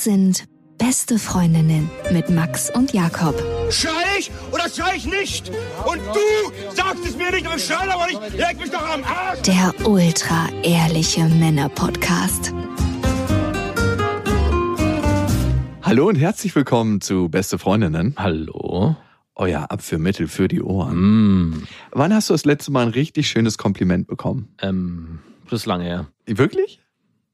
Das sind beste Freundinnen mit Max und Jakob. Schrei ich oder schrei ich nicht? Und du sagst es mir nicht, aber schrei aber nicht. Leg mich doch am Arsch. Der ultra ehrliche Männer-Podcast. Hallo und herzlich willkommen zu Beste Freundinnen. Hallo. Euer Abführmittel für die Ohren. Mm, Wann hast du das letzte Mal ein richtig schönes Kompliment bekommen? ähm, das ist lange her. Wirklich?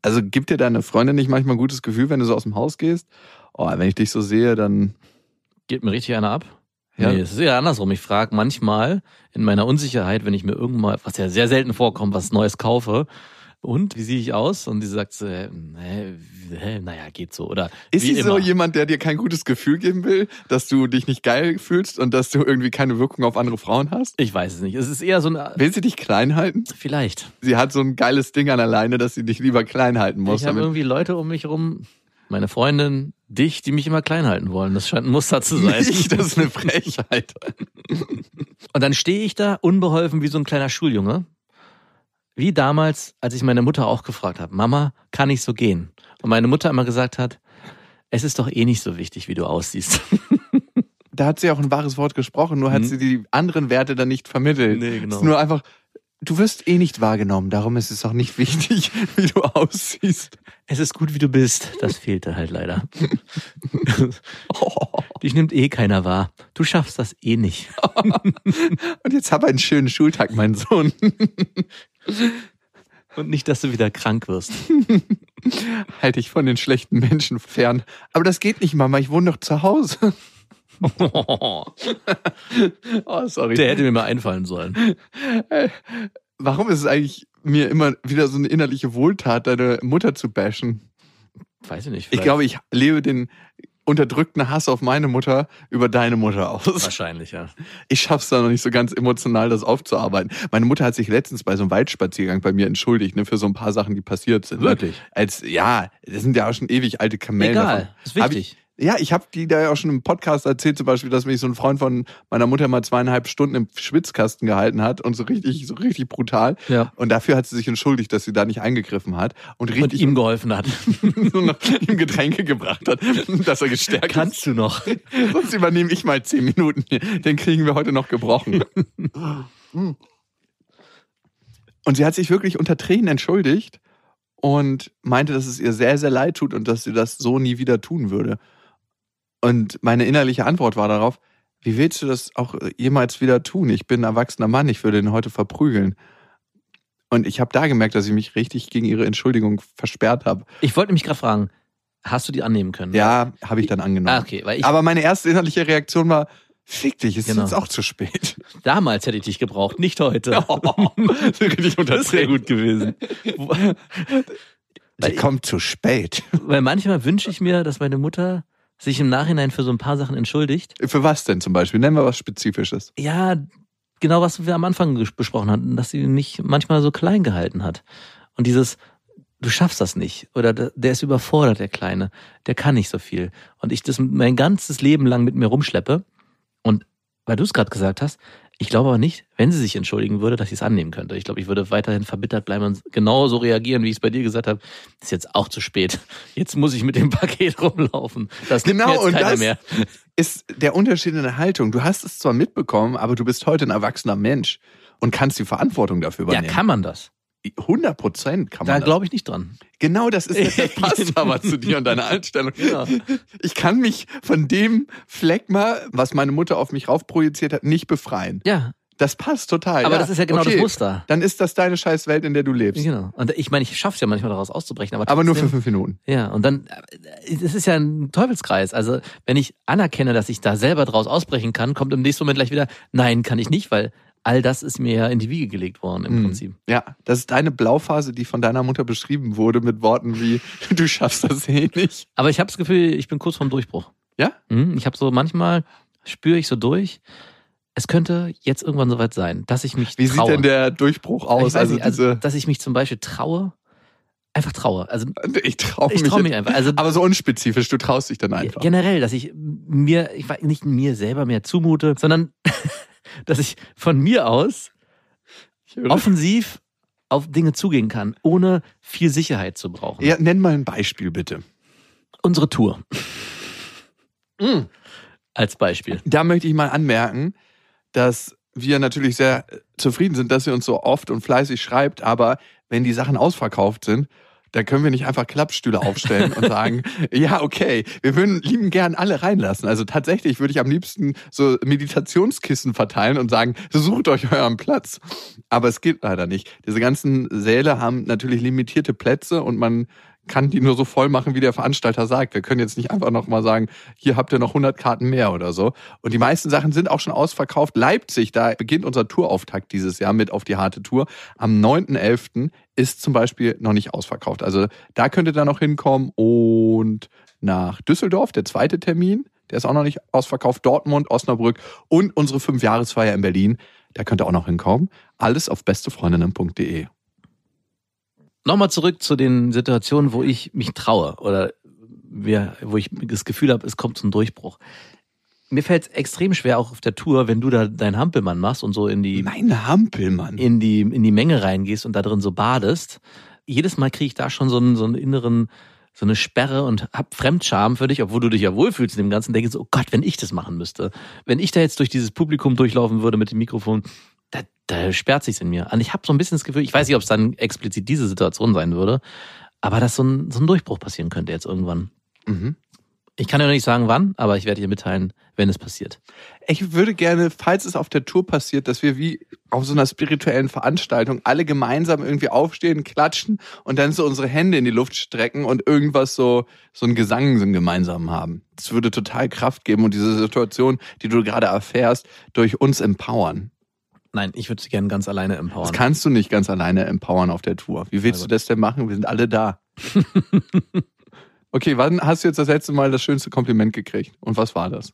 Also gibt dir deine Freundin nicht manchmal ein gutes Gefühl, wenn du so aus dem Haus gehst? Oh, wenn ich dich so sehe, dann. Geht mir richtig einer ab? Ja. Nee, es ist eher andersrum. Ich frage manchmal in meiner Unsicherheit, wenn ich mir irgendwann, was ja sehr selten vorkommt, was Neues kaufe. Und wie sehe ich aus? Und sie sagt so, äh, hä, hä, naja, geht so. Oder Ist sie so immer. jemand, der dir kein gutes Gefühl geben will, dass du dich nicht geil fühlst und dass du irgendwie keine Wirkung auf andere Frauen hast? Ich weiß es nicht. Es ist eher so ein, Will sie dich klein halten? vielleicht. Sie hat so ein geiles Ding an alleine, dass sie dich lieber klein halten muss. Ich habe irgendwie Leute um mich herum, meine Freundin, dich, die mich immer klein halten wollen. Das scheint ein Muster zu sein. Nicht, das ist eine Frechheit. Und dann stehe ich da unbeholfen wie so ein kleiner Schuljunge. Wie damals, als ich meine Mutter auch gefragt habe, Mama, kann ich so gehen? Und meine Mutter immer gesagt hat, es ist doch eh nicht so wichtig, wie du aussiehst. da hat sie auch ein wahres Wort gesprochen, nur hat Mhm. sie die anderen Werte dann nicht vermittelt. Nee, genau. Es ist nur einfach, du wirst eh nicht wahrgenommen, darum ist es auch nicht wichtig, wie du aussiehst. Es ist gut, wie du bist. Das fehlte halt leider. Dich nimmt eh keiner wahr. Du schaffst das eh nicht. Und jetzt hab einen schönen Schultag, mein Sohn. Und nicht, dass du wieder krank wirst. Halte ich von den schlechten Menschen fern. Aber das geht nicht, Mama, ich wohne doch zu Hause. Oh, sorry. Der hätte mir mal einfallen sollen. Warum ist es eigentlich mir immer wieder so eine innerliche Wohltat, deine Mutter zu bashen? Weiß ich nicht. Ich vielleicht- glaube, ich lebe den unterdrückten Hass auf meine Mutter über deine Mutter aus. Wahrscheinlich, ja. Ich schaff's da noch nicht so ganz emotional, das aufzuarbeiten. Meine Mutter hat sich letztens bei so einem Waldspaziergang bei mir entschuldigt, ne, für so ein paar Sachen, die passiert sind. Wirklich? Als, ja, das sind ja auch schon ewig alte Kamellen. Egal, davon. ist wichtig. Ja, ich habe die da ja auch schon im Podcast erzählt, zum Beispiel, dass mich so ein Freund von meiner Mutter mal zweieinhalb Stunden im Schwitzkasten gehalten hat und so richtig, so richtig brutal. Ja. Und dafür hat sie sich entschuldigt, dass sie da nicht eingegriffen hat und Und richtig ihm geholfen hat. nur noch ihm Getränke gebracht hat, dass er gestärkt ist. Kannst du noch? Sonst übernehme ich mal zehn Minuten. Den kriegen wir heute noch gebrochen. Und sie hat sich wirklich unter Tränen entschuldigt und meinte, dass es ihr sehr, sehr leid tut und dass sie das so nie wieder tun würde. Und meine innerliche Antwort war darauf, wie willst du das auch jemals wieder tun? Ich bin ein erwachsener Mann, ich würde ihn heute verprügeln. Und ich habe da gemerkt, dass ich mich richtig gegen ihre Entschuldigung versperrt habe. Ich wollte mich gerade fragen, hast du die annehmen können? Ja, habe ich dann angenommen. Ah, okay, weil ich Aber meine erste innerliche Reaktion war, fick dich, es Genau. ist jetzt auch zu spät. damals hätte ich dich gebraucht, nicht heute. Richtig Das wäre gut gewesen. Die kommt zu spät. Weil manchmal wünsche ich mir, dass meine Mutter sich im Nachhinein für so ein paar Sachen entschuldigt. Für was denn zum Beispiel? Nennen wir was Spezifisches. Ja, genau was wir am Anfang besprochen hatten, dass sie mich manchmal so klein gehalten hat. Und dieses, du schaffst das nicht. Oder der der ist überfordert, der Kleine. Der kann nicht so viel. Und ich das mein ganzes Leben lang mit mir rumschleppe. Und weil du es gerade gesagt hast, ich glaube aber nicht, wenn sie sich entschuldigen würde, dass ich es annehmen könnte. Ich glaube, ich würde weiterhin verbittert bleiben und genauso reagieren, wie ich es bei dir gesagt habe. Ist jetzt auch zu spät. Jetzt muss ich mit dem Paket rumlaufen. Das nimmt Genau, mir jetzt und keiner das- mehr. Ist der Unterschied in der Haltung. Du hast es zwar mitbekommen, aber du bist heute ein erwachsener Mensch und kannst die Verantwortung dafür Ja, übernehmen. kann man das? 100 Prozent kann Da man das. glaube ich nicht dran. Genau, das ist das passt aber zu dir und deiner Einstellung. Ja. Ich kann mich von dem Phlegma, was meine Mutter auf mich raufprojiziert hat, nicht befreien. Ja, Das passt total. aber das ist ja genau okay. das Muster. Dann ist das deine scheiß Welt, in der du lebst. Genau. Und ich meine, ich schaffe es ja manchmal daraus auszubrechen, aber, Aber nur für fünf Minuten. Ja, und dann, es ist ja ein Teufelskreis. Also, wenn ich anerkenne, dass ich da selber draus ausbrechen kann, kommt im nächsten Moment gleich wieder, nein, kann ich nicht, weil all das ist mir ja in die Wiege gelegt worden im Mhm. Prinzip. Ja, das ist deine Blauphase, die von deiner Mutter beschrieben wurde mit Worten wie, du schaffst das eh nicht. Aber ich habe das Gefühl, ich bin kurz vorm Durchbruch. Ja? Mhm, Ich habe so manchmal spüre ich so durch. Es könnte jetzt irgendwann soweit sein, dass ich mich Wie traue. sieht denn der Durchbruch Ich aus? Also, nicht, also, dass ich mich zum Beispiel traue, einfach traue. Also ich traue ich mich. traue mich einfach. Also aber so unspezifisch, du traust dich dann einfach. generell, dass ich mir, ich weiß nicht mir selber mehr zumute, sondern dass ich von mir aus offensiv auf Dinge zugehen kann, ohne viel Sicherheit zu brauchen. Ja, nenn mal ein Beispiel bitte. Unsere Tour. Als Beispiel. Da möchte ich mal anmerken, dass wir natürlich sehr zufrieden sind, dass ihr uns so oft und fleißig schreibt, aber wenn die Sachen ausverkauft sind, da können wir nicht einfach Klappstühle aufstellen und sagen, ja, okay, wir würden lieben gern alle reinlassen. Also tatsächlich würde ich am liebsten so Meditationskissen verteilen und sagen, sucht euch euren Platz. Aber es geht leider nicht. Diese ganzen Säle haben natürlich limitierte Plätze und man kann die nur so voll machen, wie der Veranstalter sagt. Wir können jetzt nicht einfach noch mal sagen, hier habt ihr noch 100 Karten mehr oder so. Und die meisten Sachen sind auch schon ausverkauft. Leipzig, da beginnt unser Tourauftakt dieses Jahr mit auf die harte Tour. Am 9.11. ist zum Beispiel noch nicht ausverkauft. Also da könnt ihr da noch hinkommen. Und nach Düsseldorf, der zweite Termin, der ist auch noch nicht ausverkauft. Dortmund, Osnabrück und unsere Fünfjahresfeier in Berlin. Da könnt ihr auch noch hinkommen. Alles auf bestefreundinnen.de. Nochmal zurück zu den Situationen, wo ich mich traue oder wo ich das Gefühl habe, es kommt zum Durchbruch. Mir fällt es extrem schwer, auch auf der Tour, wenn du da deinen Hampelmann machst und so in die, Mein Hampelmann. in die, in die Menge reingehst und da drin so badest. Jedes Mal kriege ich da schon so einen, so einen inneren, so eine Sperre und hab Fremdscham für dich, obwohl du dich ja wohlfühlst in dem Ganzen, denke so, oh Gott, wenn ich das machen müsste. Wenn ich da jetzt durch dieses Publikum durchlaufen würde mit dem Mikrofon, da, da sperrt sich's in mir. Und ich habe so ein bisschen das Gefühl, ich weiß nicht, ob es dann explizit diese Situation sein würde, aber dass so ein, so ein Durchbruch passieren könnte jetzt irgendwann. Mhm. Ich kann ja noch nicht sagen, wann, aber ich werde dir mitteilen, wenn es passiert. Ich würde gerne, falls es auf der Tour passiert, dass wir wie auf so einer spirituellen Veranstaltung alle gemeinsam irgendwie aufstehen, klatschen und dann so unsere Hände in die Luft strecken und irgendwas so, so ein Gesang so gemeinsam haben. Das würde total Kraft geben und diese Situation, die du gerade erfährst, durch uns empowern. Nein, ich würde sie gerne ganz alleine Das empowern. kannst du nicht ganz alleine empowern auf der Tour. Wie willst Na du das denn machen? Wir sind alle da. okay, wann hast du jetzt das letzte Mal das schönste Kompliment gekriegt? Und was war das?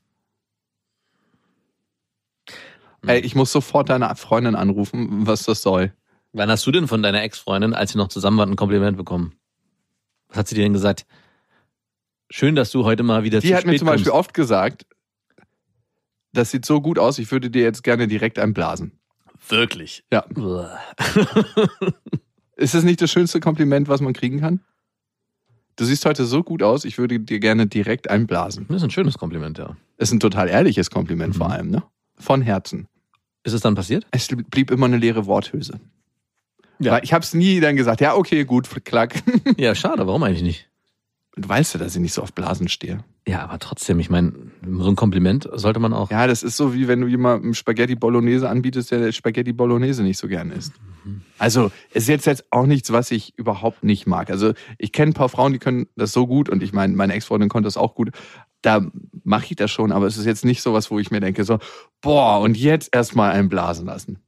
Ey, ich muss sofort deine Freundin anrufen, was das soll. Wann hast du denn von deiner Ex-Freundin, als ihr noch zusammen wart, ein Kompliment bekommen? Was hat sie dir denn gesagt? Schön, dass du heute mal wieder Die zu hat mir zum Beispiel kommst. oft gesagt, das sieht so gut aus, ich würde dir jetzt gerne direkt einblasen. Wirklich. Ja. Ist das nicht das schönste Kompliment, was man kriegen kann? Du siehst heute so gut aus, ich würde dir gerne direkt einblasen. Das ist ein schönes Kompliment, ja. Ist ein total ehrliches Kompliment Mhm. vor allem, ne? Von Herzen. Ist es dann passiert? Es blieb immer eine leere Worthülse. Ja. Weil ich habe es nie dann gesagt, ja, okay, gut, klack. Ja, schade. Warum eigentlich nicht? Du weißt ja, dass ich nicht so auf Blasen stehe. Ja, aber trotzdem, ich meine, so ein Kompliment sollte man auch. Ja, das ist so, wie wenn du jemandem Spaghetti Bolognese anbietest, der Spaghetti Bolognese nicht so gern isst. Also, es ist jetzt, jetzt auch nichts, was ich überhaupt nicht mag. Also, ich kenne ein paar Frauen, die können das so gut und ich meine, meine Ex-Freundin konnte das auch gut. Da mache ich das schon, aber es ist jetzt nicht so was, wo ich mir denke, so, boah, und jetzt erstmal einen blasen lassen.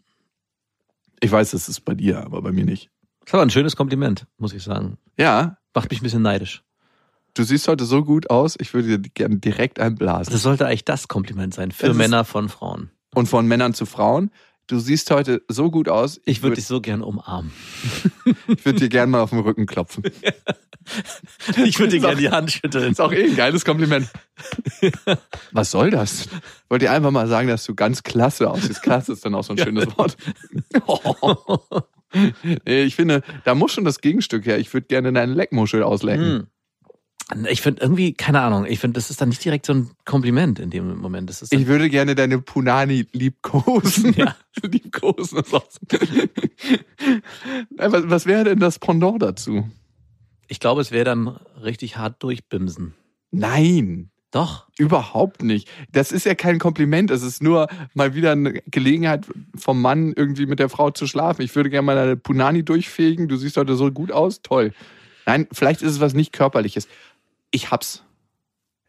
Ich weiß, das ist bei dir, aber bei mir nicht. Das war ein schönes Kompliment, muss ich sagen. Ja, Macht mich ein bisschen neidisch. Du siehst heute so gut aus, ich würde dir gerne direkt einblasen. Das sollte eigentlich das Kompliment sein für Das Männer von Frauen. Und von Männern zu Frauen, du siehst heute so gut aus, Ich würde würd- dich so gern umarmen. ich würde dir gerne mal auf den Rücken klopfen. Ich würde dir auch- die Hand schütteln. Ist auch eh ein geiles Kompliment. Was soll das? Wollt ihr einfach mal sagen, dass du ganz klasse aussiehst? Klasse ist dann auch so ein schönes Wort. Ich finde, da muss schon das Gegenstück her. Ich würde gerne deine Leckmuschel auslecken. Ich finde irgendwie, keine Ahnung, ich finde, das ist dann nicht direkt so ein Kompliment in dem Moment. Das ist Ich würde gerne deine Punani liebkosen. Ja. liebkosen ist auch was, was wäre denn das Pendant dazu? ich glaube, es wäre dann richtig hart durchbimsen. Nein. Doch. Überhaupt nicht. Das ist ja kein Kompliment. Es ist nur mal wieder eine Gelegenheit vom Mann irgendwie mit der Frau zu schlafen. Ich würde gerne mal deine Punani durchfegen. Du siehst heute so gut aus. Toll. Nein, vielleicht ist es was nicht körperliches. Ich hab's.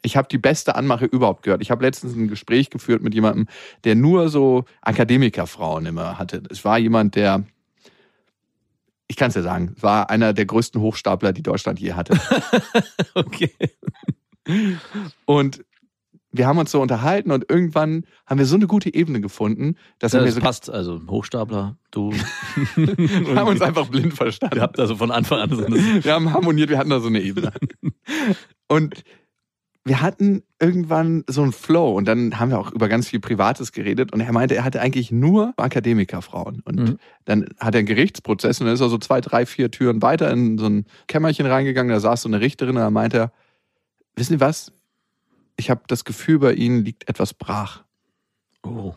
Ich habe die beste Anmache überhaupt gehört. Ich habe letztens ein Gespräch geführt mit jemandem, der nur so Akademikerfrauen immer hatte. Es war jemand, der, ich kann es ja sagen, war einer der größten Hochstapler, die Deutschland je hatte. Okay. Und wir haben uns so unterhalten und irgendwann haben wir so eine gute Ebene gefunden, dass Das, wir so, passt. Also Hochstapler, du. wir haben uns einfach blind verstanden. Ihr habt also von Anfang an so eine. Wir haben harmoniert, wir hatten da so eine Ebene. Und wir hatten irgendwann so einen Flow und dann haben wir auch über ganz viel Privates geredet und er meinte, er hatte eigentlich nur Akademikerfrauen. Und Mhm. dann hat er einen Gerichtsprozess und dann ist er so zwei, drei, vier Türen weiter in so ein Kämmerchen reingegangen, da saß so eine Richterin und da meinte er, wissen Sie was? Ich habe das Gefühl, bei Ihnen liegt etwas brach. Oh.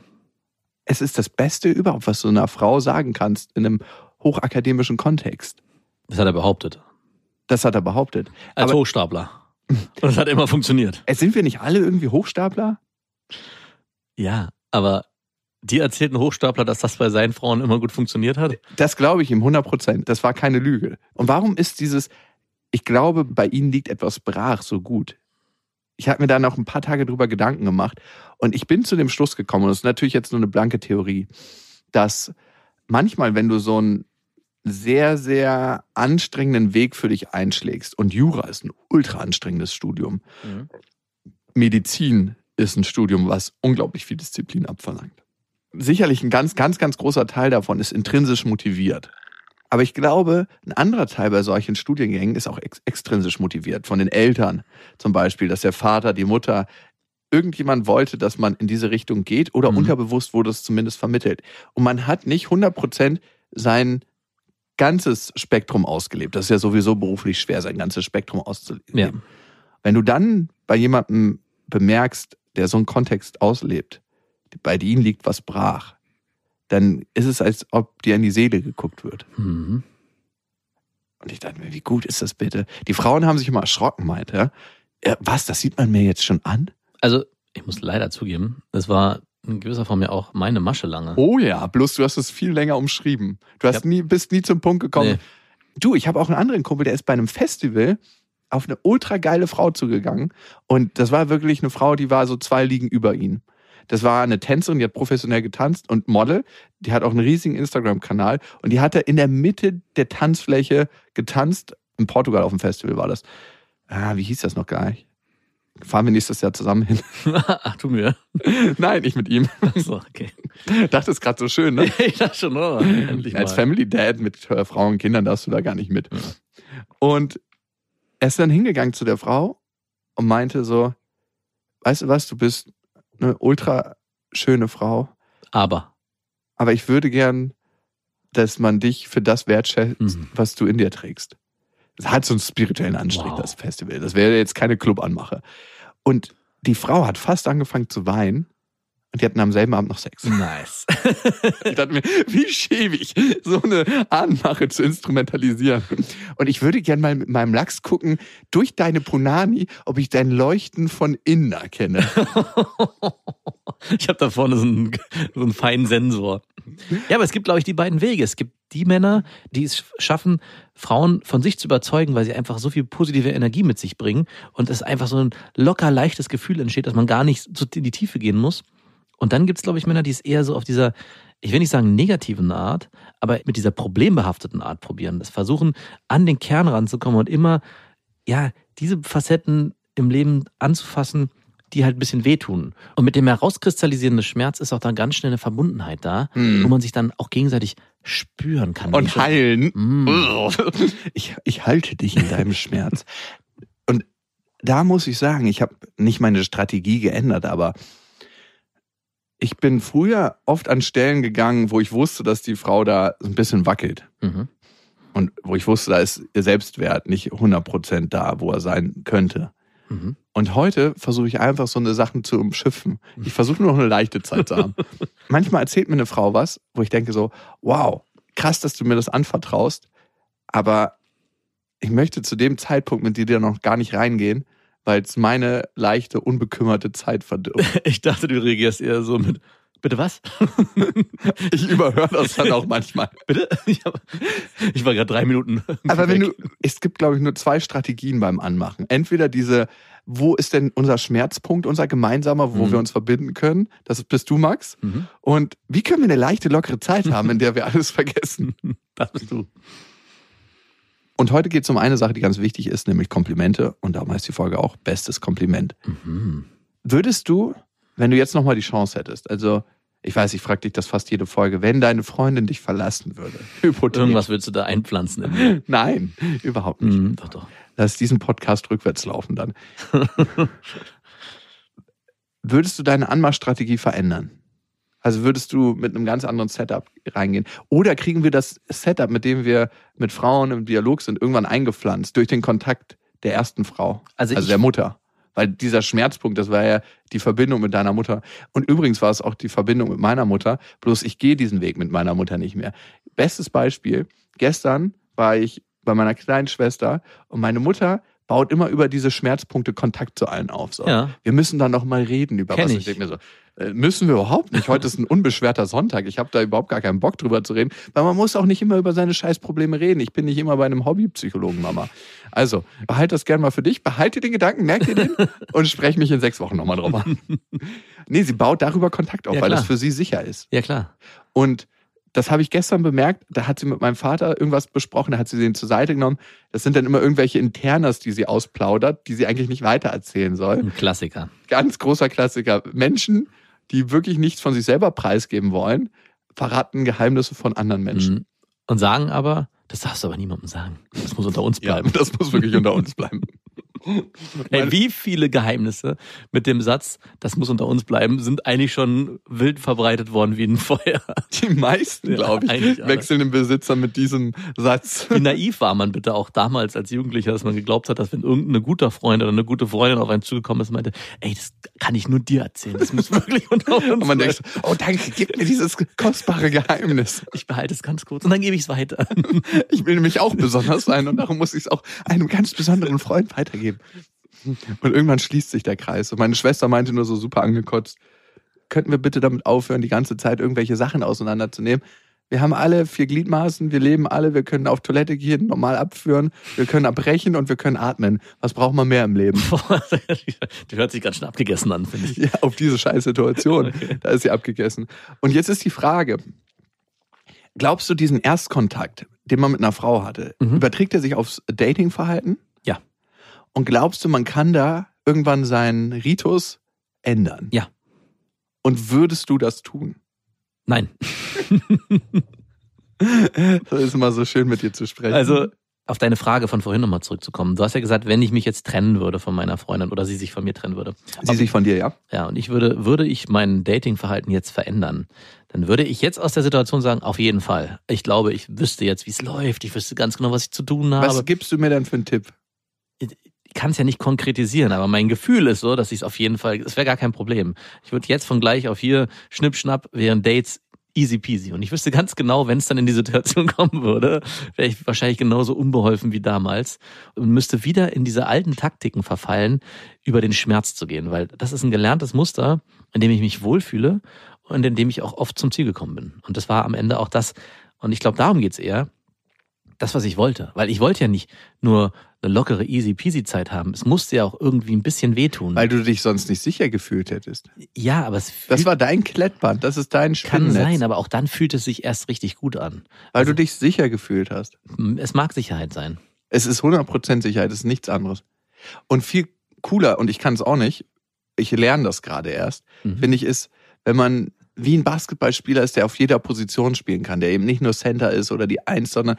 Es ist das Beste überhaupt, was du einer Frau sagen kannst in einem hochakademischen Kontext. Das hat er behauptet. Das hat er behauptet. Als Aber- Hochstapler. Und das hat immer funktioniert. Äh, Sind wir nicht alle irgendwie Hochstapler? Ja, aber die erzählten Hochstapler, dass das bei seinen Frauen immer gut funktioniert hat? Das glaube ich ihm 100 Prozent. Das war keine Lüge. Und warum ist dieses, ich glaube, bei Ihnen liegt etwas brach so gut? Ich habe mir da noch ein paar Tage drüber Gedanken gemacht und ich bin zu dem Schluss gekommen, und das ist natürlich jetzt nur eine blanke Theorie, dass manchmal, wenn du so einen sehr, sehr anstrengenden Weg für dich einschlägst, und Jura ist ein ultra anstrengendes Studium, Medizin ist ein Studium, was unglaublich viel Disziplin abverlangt. Sicherlich ein ganz, ganz, ganz großer Teil davon ist intrinsisch motiviert. Aber ich glaube, ein anderer Teil bei solchen Studiengängen ist auch ex extrinsisch motiviert. Von den Eltern zum Beispiel, dass der Vater, die Mutter, irgendjemand wollte, dass man in diese Richtung geht oder Mhm. unterbewusst wurde es zumindest vermittelt. Und man hat nicht 100 Prozent sein ganzes Spektrum ausgelebt. Das ist ja sowieso beruflich schwer, sein ganzes Spektrum auszuleben. Ja. Wenn du dann bei jemandem bemerkst, der so einen Kontext auslebt, bei ihm liegt was brach, dann ist es, als ob dir in die Seele geguckt wird. Mhm. Und ich dachte mir, wie gut ist das bitte? Die Frauen haben sich immer erschrocken, meinte er. Ja, was, das sieht man mir jetzt schon an? Also, ich muss leider zugeben, das war in gewisser Form ja auch meine Masche lange. Oh ja, bloß du hast es viel länger umschrieben. Du hast Ja. nie, bist nie zum Punkt gekommen. Nee. Du, ich habe auch einen anderen Kumpel, der ist bei einem Festival auf eine ultra geile Frau zugegangen. Und das war wirklich eine Frau, die war so zwei Ligen über ihn. Das war eine Tänzerin, die hat professionell getanzt und Model. Die hat auch einen riesigen Instagram-Kanal. Und die hat er in der Mitte der Tanzfläche getanzt. In Portugal auf dem Festival war das. Ah, wie hieß das noch gar nicht? Fahren wir nächstes Jahr zusammen hin? Ach, tu mir. Nein, nicht mit ihm. So, okay. Dachte es gerade so schön, ne? ich dachte schon, oh, endlich mal. Als Family Dad mit äh, Frauen und Kindern darfst du da gar nicht mit. Ja. Und er ist dann hingegangen zu der Frau und meinte so, weißt du was, du bist eine ultra schöne Frau, Aber. aber ich würde gern, dass man dich für das wertschätzt, Mhm. was du in dir trägst. Es hat so einen spirituellen Anstrich, Wow. das Festival. Das wäre jetzt keine Clubanmache. Und die Frau hat fast angefangen zu weinen und die hatten am selben Abend noch Sex. Nice. Ich dachte mir, wie schäbig, so eine Anmache zu instrumentalisieren. Und ich würde gern mal mit meinem Lachs gucken, durch deine Punani, ob ich dein Leuchten von innen erkenne. Ich habe da vorne so einen, so einen feinen Sensor. Ja, aber es gibt, glaube ich, die beiden Wege. Es gibt die Männer, die es schaffen, Frauen von sich zu überzeugen, weil sie einfach so viel positive Energie mit sich bringen und es einfach so ein locker leichtes Gefühl entsteht, dass man gar nicht so in die Tiefe gehen muss. Und dann gibt es, glaube ich, Männer, die es eher so auf dieser, ich will nicht sagen negativen Art, aber mit dieser problembehafteten Art probieren. Das versuchen, an den Kern ranzukommen und immer, ja, diese Facetten im Leben anzufassen, die halt ein bisschen wehtun. Und mit dem herauskristallisierenden Schmerz ist auch dann ganz schnell eine Verbundenheit da, Hm. wo man sich dann auch gegenseitig spüren kann. Und heilen. Mm. Ich, ich halte dich in deinem Schmerz. Und da muss ich sagen, ich habe nicht meine Strategie geändert, aber ich bin früher oft an Stellen gegangen, wo ich wusste, dass die Frau da so ein bisschen wackelt. Mhm. Und wo ich wusste, da ist ihr Selbstwert nicht 100% da, wo er sein könnte. Mhm. Und heute versuche ich einfach so eine Sachen zu umschiffen. Ich versuche nur noch eine leichte Zeit zu haben. Manchmal erzählt mir eine Frau was, wo ich denke so, wow, krass, dass du mir das anvertraust, aber ich möchte zu dem Zeitpunkt mit dir noch gar nicht reingehen, weil es meine leichte, unbekümmerte Zeit verdirbt. Ich dachte, du reagierst eher so mit, bitte was? Ich überhöre das dann auch manchmal. Bitte? Ich, hab, ich war gerade drei Minuten. Aber wenn weg. du, es gibt, glaube ich, nur zwei Strategien beim Anmachen. Entweder diese, wo ist denn unser Schmerzpunkt, unser gemeinsamer, wo Mhm. wir uns verbinden können? Das bist du, Max. Mhm. Und wie können wir eine leichte, lockere Zeit haben, in der wir alles vergessen? Das bist du. Und heute geht es um eine Sache, die ganz wichtig ist, nämlich Komplimente. Und darum heißt die Folge auch Bestes Kompliment. Mhm. Würdest du, wenn du jetzt nochmal die Chance hättest, also ich weiß, ich frage dich das fast jede Folge, wenn deine Freundin dich verlassen würde, hypothetisch. Irgendwas willst du da einpflanzen. Nein, überhaupt nicht. Mhm, doch, doch. Lass diesen Podcast rückwärts laufen dann. würdest du deine Anmachstrategie verändern? Also würdest du mit einem ganz anderen Setup reingehen? Oder kriegen wir das Setup, mit dem wir mit Frauen im Dialog sind, irgendwann eingepflanzt durch den Kontakt der ersten Frau, Also also ich- der Mutter? Weil dieser Schmerzpunkt, das war ja die Verbindung mit deiner Mutter. Und übrigens war es auch die Verbindung mit meiner Mutter. Bloß ich gehe diesen Weg mit meiner Mutter nicht mehr. Bestes Beispiel. Gestern war ich bei meiner kleinen Schwester und meine Mutter baut immer über diese Schmerzpunkte Kontakt zu allen auf. So. Ja. Wir müssen da noch mal reden über Kenn was. ich. Ich denke mir so, äh, müssen wir überhaupt nicht. Heute ist ein unbeschwerter Sonntag. Ich habe da überhaupt gar keinen Bock drüber zu reden, weil man muss auch nicht immer über seine Scheißprobleme reden. Ich bin nicht immer bei einem Hobbypsychologen, Mama. Also, behalt das gern mal für dich, behalt dir den Gedanken, merk dir den und sprech mich in sechs Wochen nochmal an. nee, sie baut darüber Kontakt auf, Ja, weil das für sie sicher ist. Ja, klar. Und das habe ich gestern bemerkt, da hat sie mit meinem Vater irgendwas besprochen, da hat sie den zur Seite genommen. Das sind dann immer irgendwelche Internas, die sie ausplaudert, die sie eigentlich nicht weitererzählen soll. Ein Klassiker. Ganz großer Klassiker. Menschen, die wirklich nichts von sich selber preisgeben wollen, verraten Geheimnisse von anderen Menschen. Mhm. Und sagen aber, das darfst du aber niemandem sagen. Das muss unter uns Ja, bleiben. das muss wirklich unter uns bleiben. Ey, wie viele Geheimnisse mit dem Satz, das muss unter uns bleiben, sind eigentlich schon wild verbreitet worden wie ein Feuer. Die meisten, Ja, glaube ich, alle. wechseln den Besitzer mit diesem Satz. Wie naiv war man bitte auch damals als Jugendlicher, dass man geglaubt hat, dass wenn irgendein guter Freund oder eine gute Freundin auf einen zugekommen ist, meinte, ey, das kann ich nur dir erzählen. Das muss wirklich unter uns Und man bleiben. denkt, oh danke, gib mir dieses kostbare Geheimnis. ich behalte es ganz kurz und dann gebe ich es weiter. Ich will nämlich auch besonders sein und darum muss ich es auch einem ganz besonderen Freund weitergeben. Und irgendwann schließt sich der Kreis. Und meine Schwester meinte nur so super angekotzt, könnten wir bitte damit aufhören, die ganze Zeit irgendwelche Sachen auseinanderzunehmen? Wir haben alle vier Gliedmaßen, wir leben alle, wir können auf Toilette gehen, normal abführen, wir können abbrechen und wir können atmen. Was braucht man mehr im Leben? Die hört sich ganz schön abgegessen an, finde ich. Ja, auf diese scheiß Situation. Da ist sie abgegessen. Und jetzt ist die Frage, glaubst du diesen Erstkontakt, den man mit einer Frau hatte, Mhm. überträgt er sich aufs Datingverhalten? Und glaubst du, man kann da irgendwann seinen Ritus ändern? Ja. Und würdest du das tun? Nein. Das ist immer so schön, mit dir zu sprechen. Also auf deine Frage von vorhin nochmal zurückzukommen. Du hast ja gesagt, wenn ich mich jetzt trennen würde von meiner Freundin oder sie sich von mir trennen würde. sie sich von dir, ja? Ja, und ich würde, würde ich mein Datingverhalten jetzt verändern, dann würde ich jetzt aus der Situation sagen, auf jeden Fall. Ich glaube, ich wüsste jetzt, wie es läuft. Ich wüsste ganz genau, was ich zu tun habe. Was gibst du mir denn für einen Tipp? Ich kann es ja nicht konkretisieren, aber mein Gefühl ist so, dass ich es auf jeden Fall, es wäre gar kein Problem. Ich würde jetzt von gleich auf hier, schnipp, schnapp, wären Dates easy peasy. Und ich wüsste ganz genau, wenn es dann in die Situation kommen würde, wäre ich wahrscheinlich genauso unbeholfen wie damals und müsste wieder in diese alten Taktiken verfallen, über den Schmerz zu gehen, weil das ist ein gelerntes Muster, in dem ich mich wohlfühle und in dem ich auch oft zum Ziel gekommen bin. Und das war am Ende auch das, und ich glaube, darum geht's eher, das, was ich wollte. Weil ich wollte ja nicht nur eine lockere, easy peasy Zeit haben. Es musste ja auch irgendwie ein bisschen wehtun. Weil du dich sonst nicht sicher gefühlt hättest. ja, aber es Das war dein Klettband, das ist dein kann Spinnennetz. sein, aber auch dann fühlt es sich erst richtig gut an. Weil Also- du dich sicher gefühlt hast. Es mag Sicherheit sein. Es ist 100% Sicherheit, es ist nichts anderes. Und viel cooler, und ich kann es auch nicht, ich lerne das gerade erst, Mhm. finde ich, ist, wenn man wie ein Basketballspieler ist, der auf jeder Position spielen kann, der eben nicht nur Center ist oder die Eins, sondern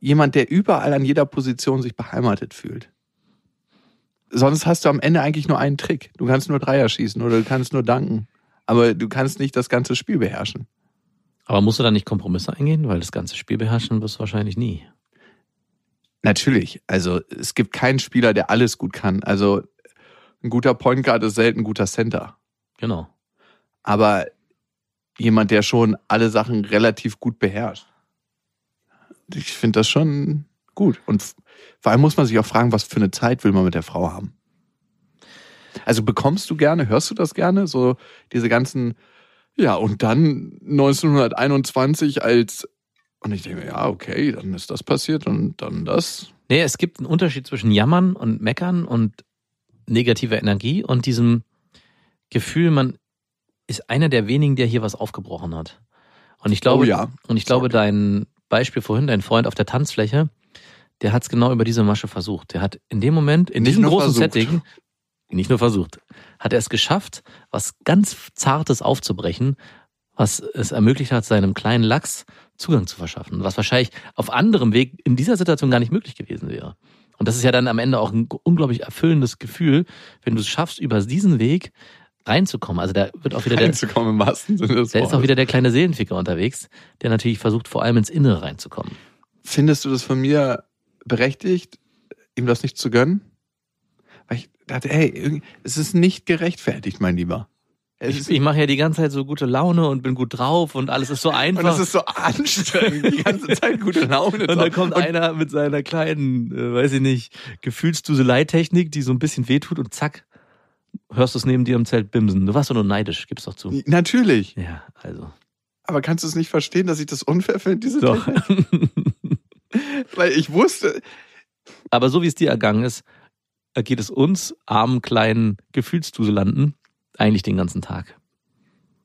jemand, der überall an jeder Position sich beheimatet fühlt. Sonst hast du am Ende eigentlich nur einen Trick. Du kannst nur Dreier schießen oder du kannst nur danken. Aber du kannst nicht das ganze Spiel beherrschen. Aber musst du da nicht Kompromisse eingehen? Weil das ganze Spiel beherrschen wirst du wahrscheinlich nie. Natürlich. Also es gibt keinen Spieler, der alles gut kann. Also ein guter Point Guard ist selten ein guter Center. Genau. Aber jemand, der schon alle Sachen relativ gut beherrscht. Ich finde das schon gut. Und vor allem muss man sich auch fragen, was für eine Zeit will man mit der Frau haben. Also bekommst du gerne, hörst du das gerne? So diese ganzen, ja, und dann 1921 als, und ich denke, ja, okay, dann ist das passiert und dann das. Nee, es gibt einen Unterschied zwischen Jammern und Meckern und negativer Energie und diesem Gefühl, man ist einer der wenigen, der hier was aufgebrochen hat. Und ich glaube, oh ja. und ich glaube, dein Beispiel vorhin, dein Freund auf der Tanzfläche, der hat es genau über diese Masche versucht. Der hat in dem Moment, in Nicht diesem großen versucht. Setting, nicht nur versucht, hat er es geschafft, was ganz Zartes aufzubrechen, was es ermöglicht hat, seinem kleinen Lachs Zugang zu verschaffen, was wahrscheinlich auf anderem Weg in dieser Situation gar nicht möglich gewesen wäre. Und das ist ja dann am Ende auch ein unglaublich erfüllendes Gefühl, wenn du es schaffst, über diesen Weg reinzukommen. Also da wird auch wieder der, Reinzukommen im wahrsten Sinne des da ist auch wieder der kleine Seelenficker unterwegs, der natürlich versucht, vor allem ins Innere reinzukommen. Findest du das von mir berechtigt, ihm das nicht zu gönnen? Weil ich dachte, hey, es ist nicht gerechtfertigt, mein Lieber. Es Ich, ich mache ja die ganze Zeit so gute Laune und bin gut drauf und alles ist so einfach. und es ist so anstrengend, die ganze Zeit gute Laune. Und dann kommt einer mit seiner kleinen, äh, weiß ich nicht, Gefühlsduselei-Technik, die so ein bisschen wehtut und zack, hörst du es neben dir im Zelt bimsen. Du warst doch nur neidisch, gib's doch zu. Natürlich. Ja, also. Aber kannst du es nicht verstehen, dass ich das unfair finde, diese Doch. Weil ich wusste, Aber so wie es dir ergangen ist, geht es uns, armen kleinen Gefühlsduselanden, eigentlich den ganzen Tag.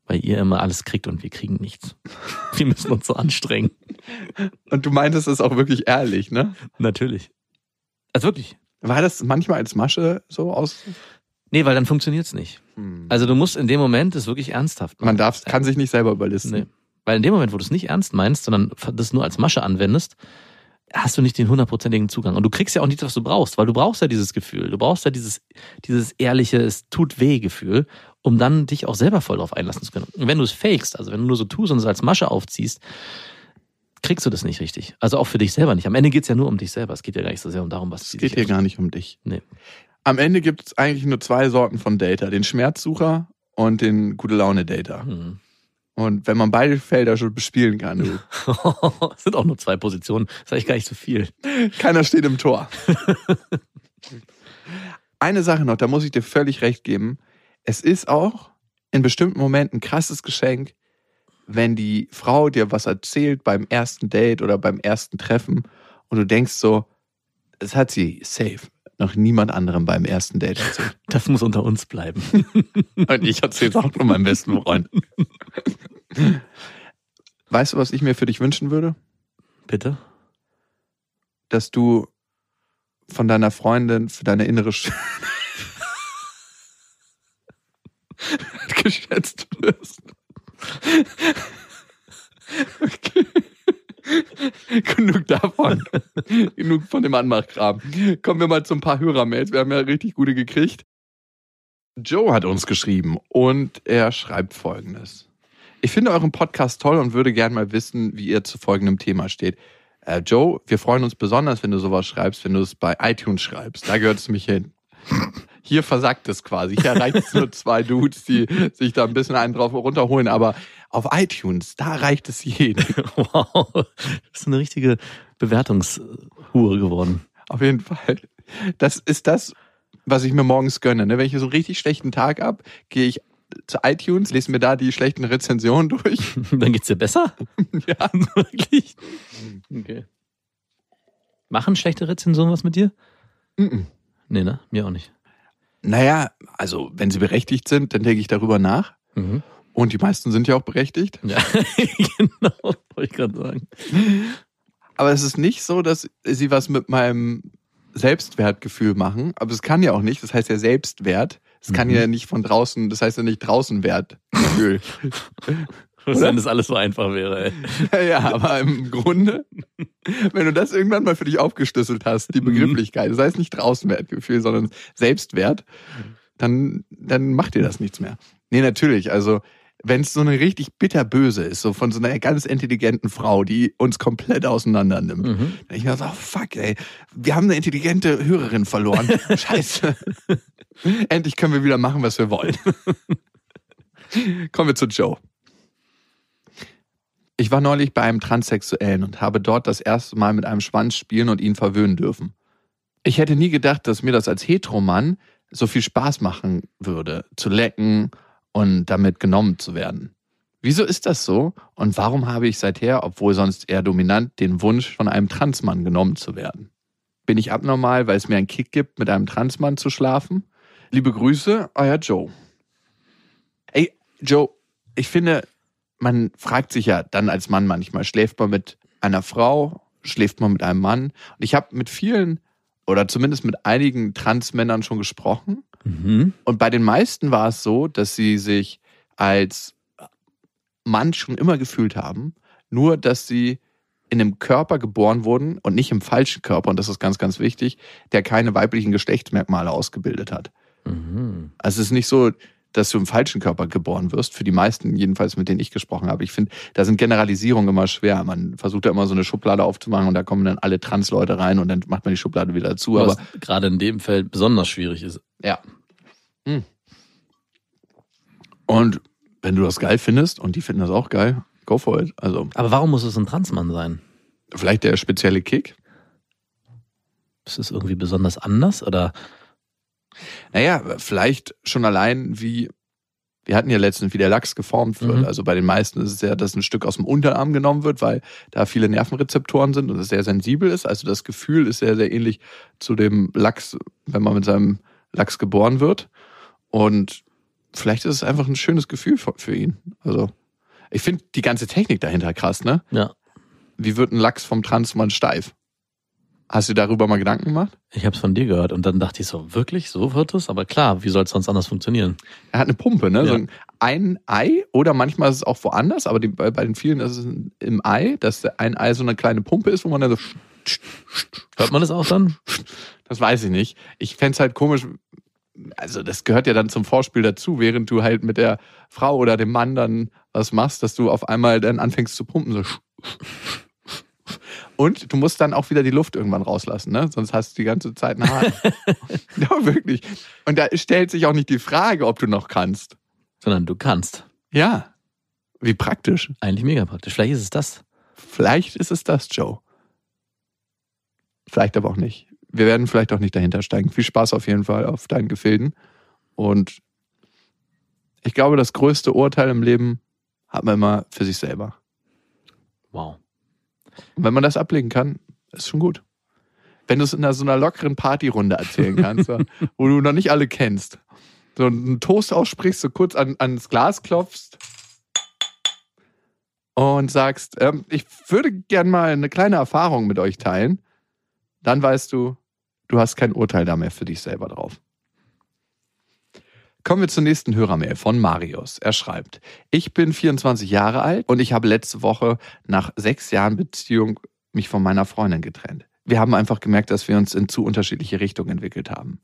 Weil ihr immer alles kriegt und wir kriegen nichts. Wir müssen uns so anstrengen. und du meintest es auch wirklich ehrlich, ne? Natürlich. Also wirklich. War das manchmal als Masche so aus? Nee, weil dann funktioniert's nicht. Also du musst in dem Moment es wirklich ernsthaft machen. Man darf, kann sich nicht selber überlisten. Nee. Weil in dem Moment, wo du es nicht ernst meinst, sondern das nur als Masche anwendest, hast du nicht den hundertprozentigen Zugang. Und du kriegst ja auch nicht, was du brauchst, weil du brauchst ja dieses Gefühl. Du brauchst ja dieses, dieses ehrliche, es tut weh Gefühl, um dann dich auch selber voll drauf einlassen zu können. Und wenn du es fakest, also wenn du nur so tust und es als Masche aufziehst, kriegst du das nicht richtig. Also auch für dich selber nicht. Am Ende geht's ja nur um dich selber. Es geht ja gar nicht so sehr um darum, was Es geht hier gar nicht um dich. Nee. Am Ende gibt es eigentlich nur zwei Sorten von Data. Den Schmerzsucher und den Gute-Laune-Data. Hm. Und wenn man beide Felder schon bespielen kann, du, Es sind auch nur zwei Positionen. Das ist eigentlich gar nicht so viel. keiner steht im Tor. Eine Sache noch, da muss ich dir völlig recht geben. Es ist auch in bestimmten Momenten ein krasses Geschenk, wenn die Frau dir was erzählt beim ersten Date oder beim ersten Treffen und du denkst so, es hat sie safe noch niemand anderem beim ersten Date erzählt. Das muss unter uns bleiben. Und ich erzähle es auch nur meinem besten Freund. Weißt du, was ich mir für dich wünschen würde? Bitte? Dass du von deiner Freundin für deine innere Sch geschätzt wirst. Okay. Genug davon. Genug von dem Anmachkram. Kommen wir mal zu ein paar Hörermails. Wir haben ja richtig gute gekriegt. Joe hat uns geschrieben und er schreibt folgendes. Ich finde euren Podcast toll und würde gern mal wissen, wie ihr zu folgendem Thema steht. Äh, Joe, wir freuen uns besonders, wenn du sowas schreibst, wenn du es bei iTunes schreibst. Da gehört es mich hin. Hier versackt es quasi. Hier reicht es nur zwei Dudes, die sich da ein bisschen einen drauf runterholen. Aber auf iTunes, da reicht es jedem. Wow. Das ist eine richtige Bewertungshure geworden. Auf jeden Fall. Das ist das, was ich mir morgens gönne. Ne? Wenn ich so einen richtig schlechten Tag hab, gehe ich zu iTunes, lese mir da die schlechten Rezensionen durch. Dann geht's dir besser? Ja. Wirklich? Okay. Machen schlechte Rezensionen was mit dir? Mhm. Nee, ne? Mir auch nicht. Naja, also wenn sie berechtigt sind, dann denke ich darüber nach. Mhm. Und die meisten sind ja auch berechtigt. Ja, genau, wollte ich gerade sagen. Aber es ist nicht so, dass sie was mit meinem Selbstwertgefühl machen. Aber es kann ja auch nicht. Das heißt ja Selbstwert. Es kann Mhm. ja nicht von draußen, das heißt ja nicht Draußenwertgefühl. Was wenn das alles so einfach wäre, ey. ja, aber im Grunde, wenn du das irgendwann mal für dich aufgeschlüsselt hast, die Mhm. Begrifflichkeit, das heißt nicht Draußenwertgefühl, sondern Selbstwert, dann, dann macht dir das nichts mehr. Nee, natürlich. Also, wenn es so eine richtig bitterböse ist, so von so einer ganz intelligenten Frau, die uns komplett auseinander nimmt, Mhm. dann ich mir so, oh, fuck, ey, wir haben eine intelligente Hörerin verloren. Scheiße. Endlich können wir wieder machen, was wir wollen. Kommen wir zu Joe. Ich war neulich bei einem Transsexuellen und habe dort das erste Mal mit einem Schwanz spielen und ihn verwöhnen dürfen. Ich hätte nie gedacht, dass mir das als Heteromann so viel Spaß machen würde, zu lecken und damit genommen zu werden. Wieso ist das so? Und warum habe ich seither, obwohl sonst eher dominant, den Wunsch, von einem Transmann genommen zu werden? Bin ich abnormal, weil es mir einen Kick gibt, mit einem Transmann zu schlafen? Liebe Grüße, euer Joe. Ey, Joe, ich finde, man fragt sich ja dann als Mann manchmal, schläft man mit einer Frau, schläft man mit einem Mann? Und ich habe mit vielen oder zumindest mit einigen Transmännern schon gesprochen. Mhm. Und bei den meisten war es so, dass sie sich als Mann schon immer gefühlt haben, nur dass sie in einem Körper geboren wurden und nicht im falschen Körper, und das ist ganz, ganz wichtig, der keine weiblichen Geschlechtsmerkmale ausgebildet hat. Mhm. Also es ist nicht so, dass du im falschen Körper geboren wirst, für die meisten, jedenfalls mit denen ich gesprochen habe. Ich finde, da sind Generalisierungen immer schwer. Man versucht ja immer so eine Schublade aufzumachen und da kommen dann alle Trans-Leute rein und dann macht man die Schublade wieder zu. Was Aber gerade in dem Feld besonders schwierig ist. Ja. Hm. Und wenn du das geil findest und die finden das auch geil, go for it. Also Aber warum muss es ein Transmann sein? vielleicht der spezielle Kick. Ist es irgendwie besonders anders oder? Naja, vielleicht schon allein wie, wir hatten ja letztens, wie der Lachs geformt wird. Mhm. Also bei den meisten ist es ja, dass ein Stück aus dem Unterarm genommen wird, weil da viele Nervenrezeptoren sind und es sehr sensibel ist. Also das Gefühl ist sehr, sehr ähnlich zu dem Lachs, wenn man mit seinem Lachs geboren wird. Und vielleicht ist es einfach ein schönes Gefühl für, für ihn. Also ich finde die ganze Technik dahinter krass, ne? Ja. Wie wird ein Lachs vom Transmann steif? Hast du darüber mal Gedanken gemacht? Ich habe es von dir gehört und dann dachte ich so, wirklich, so wird es? Aber klar, wie soll es sonst anders funktionieren? Er hat eine Pumpe, ne? Ja. So ein, Ei oder manchmal ist es auch woanders, aber die, bei, bei den vielen ist es im Ei, dass ein Ei so eine kleine Pumpe ist, wo man dann so. Hört man das auch dann? Das weiß ich nicht. Ich fänd's halt komisch. Also, das gehört ja dann zum Vorspiel dazu, während du halt mit der Frau oder dem Mann dann was machst, dass du auf einmal dann anfängst zu pumpen. So. Und du musst dann auch wieder die Luft irgendwann rauslassen, ne? Sonst hast du die ganze Zeit eine Hahn. ja, wirklich. Und da stellt sich auch nicht die Frage, ob du noch kannst. Sondern du kannst. Ja. Wie praktisch. Eigentlich mega praktisch. Vielleicht ist es das. Vielleicht ist es das, Joe. Vielleicht aber auch nicht. Wir werden vielleicht auch nicht dahinter steigen. Viel Spaß auf jeden Fall auf deinen Gefilden. Und ich glaube, das größte Urteil im Leben hat man immer für sich selber. Wow. Und wenn man das ablegen kann, ist schon gut. Wenn du es in einer, so einer lockeren Partyrunde erzählen kannst, wo du noch nicht alle kennst. So einen Toast aussprichst, so kurz an, ans Glas klopfst und sagst, ähm, ich würde gern mal eine kleine Erfahrung mit euch teilen. Dann weißt du, du hast kein Urteil da mehr für dich selber drauf. Kommen wir zur nächsten Hörermail von Marius. Er schreibt, ich bin 24 Jahre alt und ich habe letzte Woche nach sechs Jahren Beziehung mich von meiner Freundin getrennt. Wir haben einfach gemerkt, dass wir uns in zu unterschiedliche Richtungen entwickelt haben.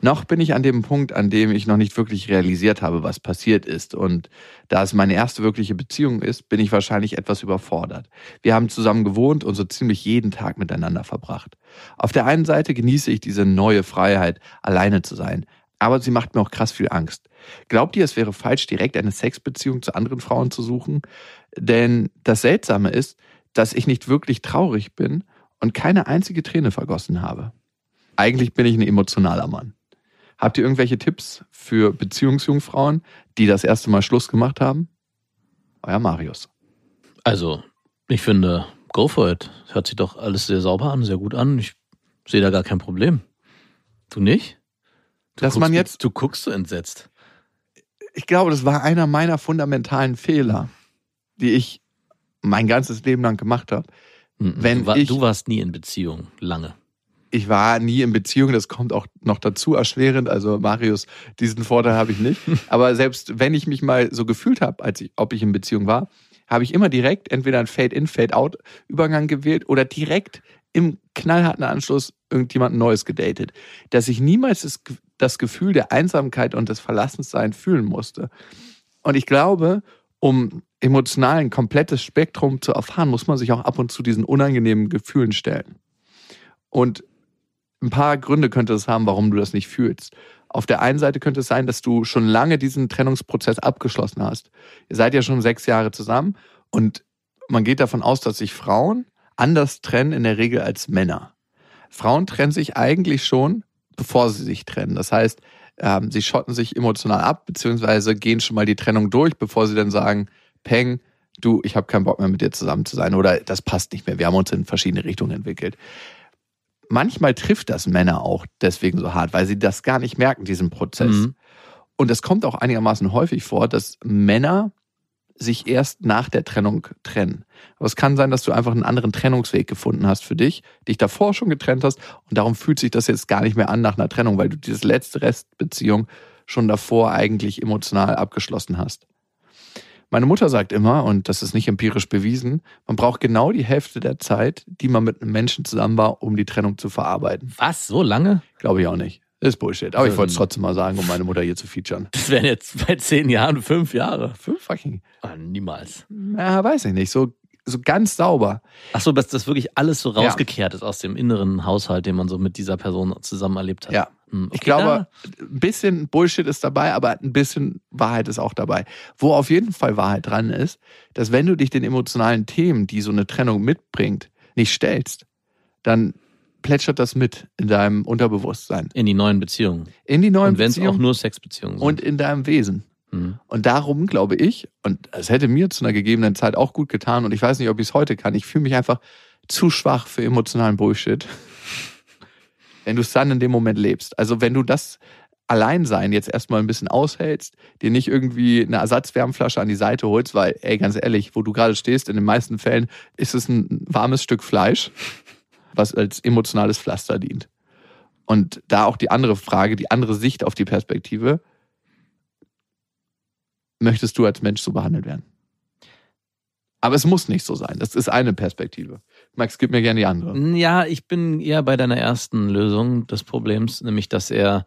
Noch bin ich an dem Punkt, an dem ich noch nicht wirklich realisiert habe, was passiert ist. Und da es meine erste wirkliche Beziehung ist, bin ich wahrscheinlich etwas überfordert. Wir haben zusammen gewohnt und so ziemlich jeden Tag miteinander verbracht. Auf der einen Seite genieße ich diese neue Freiheit, alleine zu sein. Aber sie macht mir auch krass viel Angst. Glaubt ihr, es wäre falsch, direkt eine Sexbeziehung zu anderen Frauen zu suchen? Denn das Seltsame ist, dass ich nicht wirklich traurig bin und keine einzige Träne vergossen habe. Eigentlich bin ich ein emotionaler Mann. Habt ihr irgendwelche Tipps für Beziehungsjungfrauen, die das erste Mal Schluss gemacht haben? Euer Marius. Also, ich finde, go for it. Hört sich doch alles sehr sauber an, sehr gut an. Ich sehe da gar kein Problem. Du nicht? Du Dass guckst, man jetzt- Du guckst so entsetzt. Ich glaube, das war einer meiner fundamentalen Fehler, die ich mein ganzes Leben lang gemacht habe. Mhm. Wenn du, war, ich- du warst nie in Beziehung, lange. Ich war nie in Beziehung, das kommt auch noch dazu erschwerend. Also Marius, diesen Vorteil habe ich nicht. Aber selbst wenn ich mich mal so gefühlt habe, als ich, ob ich in Beziehung war, habe ich immer direkt entweder einen Fade-in, Fade-out-Übergang gewählt oder direkt im knallharten Anschluss irgendjemand Neues gedatet. Dass ich niemals das, das Gefühl der Einsamkeit und des Verlassensseins fühlen musste. Und ich glaube, um emotional ein komplettes Spektrum zu erfahren, muss man sich auch ab und zu diesen unangenehmen Gefühlen stellen. Und ein paar Gründe könnte es haben, warum du das nicht fühlst. Auf der einen Seite könnte es sein, dass du schon lange diesen Trennungsprozess abgeschlossen hast. Ihr seid ja schon sechs Jahre zusammen und man geht davon aus, dass sich Frauen anders trennen in der Regel als Männer. Frauen trennen sich eigentlich schon, bevor sie sich trennen. Das heißt, ähm, sie schotten sich emotional ab, beziehungsweise gehen schon mal die Trennung durch, bevor sie dann sagen, Peng, du, ich habe keinen Bock mehr mit dir zusammen zu sein oder das passt nicht mehr. Wir haben uns in verschiedene Richtungen entwickelt manchmal trifft das Männer auch deswegen so hart, weil sie das gar nicht merken, diesen Prozess. Mhm. Und es kommt auch einigermaßen häufig vor, dass Männer sich erst nach der Trennung trennen. Aber es kann sein, dass du einfach einen anderen Trennungsweg gefunden hast für dich, dich davor schon getrennt hast und darum fühlt sich das jetzt gar nicht mehr an nach einer Trennung, weil du dieses letzte Restbeziehung schon davor eigentlich emotional abgeschlossen hast. Meine Mutter sagt immer, und das ist nicht empirisch bewiesen, man braucht genau die Hälfte der Zeit, die man mit einem Menschen zusammen war, um die Trennung zu verarbeiten. Was? So lange? Glaube ich auch nicht. Ist Bullshit. Aber ich Ähm. wollte es trotzdem mal sagen, um meine Mutter hier zu featuren. Das wären jetzt bei zehn Jahren fünf Jahre. Fünf fucking. Ah, niemals. Ja, weiß ich nicht. So, so ganz sauber. Ach so, dass das wirklich alles so Ja. rausgekehrt ist aus dem inneren Haushalt, den man so mit dieser Person zusammen erlebt hat. Ja. Hm, Ich okay, glaube, ein bisschen Bullshit ist dabei, aber ein bisschen Wahrheit ist auch dabei. Wo auf jeden Fall Wahrheit dran ist, dass wenn du dich den emotionalen Themen, die so eine Trennung mitbringt, nicht stellst, dann plätschert das mit in deinem Unterbewusstsein, in die neuen Beziehungen. in die neuen Und wenn es auch Beziehungen nur Sexbeziehungen sind. und in deinem Wesen. Hm. Und darum glaube ich, und es hätte mir zu einer gegebenen Zeit auch gut getan, und ich weiß nicht, ob ich es heute kann, ich fühle mich einfach zu schwach für emotionalen Bullshit, wenn du es dann in dem Moment lebst. Also wenn du das Alleinsein jetzt erstmal ein bisschen aushältst, dir nicht irgendwie eine Ersatzwärmflasche an die Seite holst, weil, ey, ganz ehrlich, wo du gerade stehst, in den meisten Fällen ist es ein warmes Stück Fleisch, was als emotionales Pflaster dient. Und da auch die andere Frage, die andere Sicht auf die Perspektive, möchtest du als Mensch so behandelt werden? Aber es muss nicht so sein. Das ist eine Perspektive. Max, gib mir gerne die andere. Ja, ich bin eher bei deiner ersten Lösung des Problems, nämlich dass er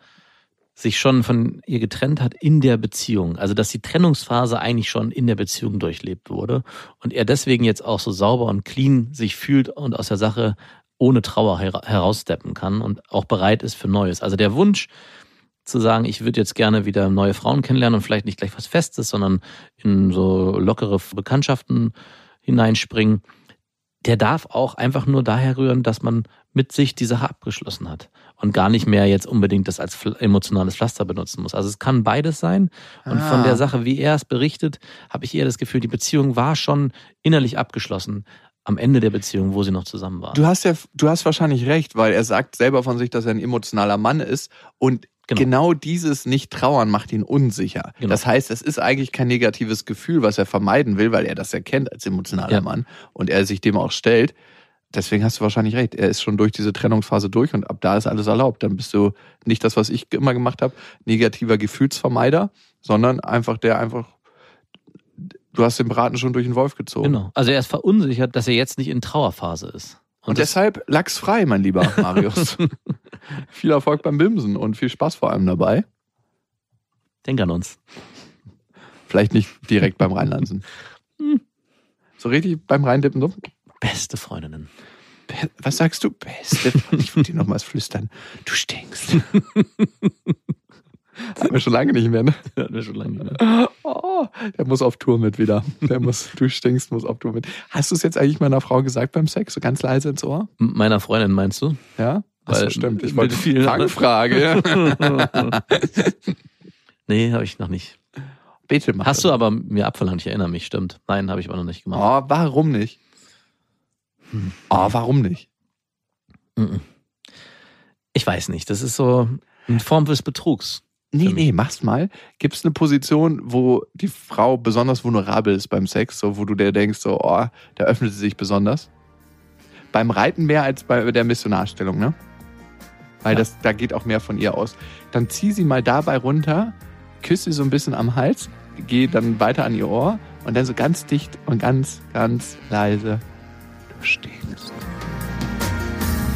sich schon von ihr getrennt hat in der Beziehung. Also dass die Trennungsphase eigentlich schon in der Beziehung durchlebt wurde und er deswegen jetzt auch so sauber und clean sich fühlt und aus der Sache ohne Trauer her heraussteppen kann und auch bereit ist für Neues. Also der Wunsch zu sagen, ich würde jetzt gerne wieder neue Frauen kennenlernen und vielleicht nicht gleich was Festes, sondern in so lockere Bekanntschaften hineinspringen, der darf auch einfach nur daher rühren, dass man mit sich die Sache abgeschlossen hat und gar nicht mehr jetzt unbedingt das als emotionales Pflaster benutzen muss. Also es kann beides sein. Und von Ah. der Sache, wie er es berichtet, habe ich eher das Gefühl, die Beziehung war schon innerlich abgeschlossen am Ende der Beziehung, wo sie noch zusammen waren. Du hast ja, du hast wahrscheinlich recht, weil er sagt selber von sich, dass er ein emotionaler Mann ist und Genau. genau, dieses Nicht-Trauern macht ihn unsicher. Genau. Das heißt, es ist eigentlich kein negatives Gefühl, was er vermeiden will, weil er das erkennt als emotionaler Ja. Mann und er sich dem auch stellt. Deswegen hast du wahrscheinlich recht. Er ist schon durch diese Trennungsphase durch und ab da ist alles erlaubt. Dann bist du nicht das, was ich immer gemacht habe, negativer Gefühlsvermeider, sondern einfach der einfach, du hast den Braten schon durch den Wolf gezogen. Genau. Also er ist verunsichert, dass er jetzt nicht in Trauerphase ist. Und, das- deshalb lachsfrei, mein lieber Marius. viel Erfolg beim Bimsen und viel Spaß vor allem dabei. denk an uns. Vielleicht nicht direkt beim Reinlansen. Hm. So richtig beim Reindippen. So. Beste Freundinnen. Be- Was sagst du? Beste. Ich würde dir nochmals flüstern. Du stinkst. Haben wir schon lange nicht mehr, ne? Hatten wir schon lange nicht mehr. Oh, der muss auf Tour mit wieder. Der muss, du stinkst, muss auf Tour mit. Hast du es jetzt eigentlich meiner Frau gesagt beim Sex? So ganz leise ins Ohr? M- Meiner Freundin meinst du? Ja? Achso, Weil stimmt. Ich wollte vielen- Fangfrage. Nee, habe ich noch nicht. Bitte mach Hast das. du aber mir abverlangt, ich erinnere mich, stimmt. Nein, habe ich aber noch nicht gemacht. Oh, warum nicht? Hm. Oh, warum nicht? Ich weiß nicht, das ist so eine Form des Betrugs. Nee, nee, mach's mal. Gibt's eine Position, wo die Frau besonders vulnerabel ist beim Sex, so wo du dir denkst, so, oh, da öffnet sie sich besonders? Beim Reiten mehr als bei der Missionarstellung, ne? Weil Ja. das, da geht auch mehr von ihr aus. Dann zieh sie mal dabei runter, küss sie so ein bisschen am Hals, geh dann weiter an ihr Ohr und dann so ganz dicht und ganz, ganz leise. Du stinkst.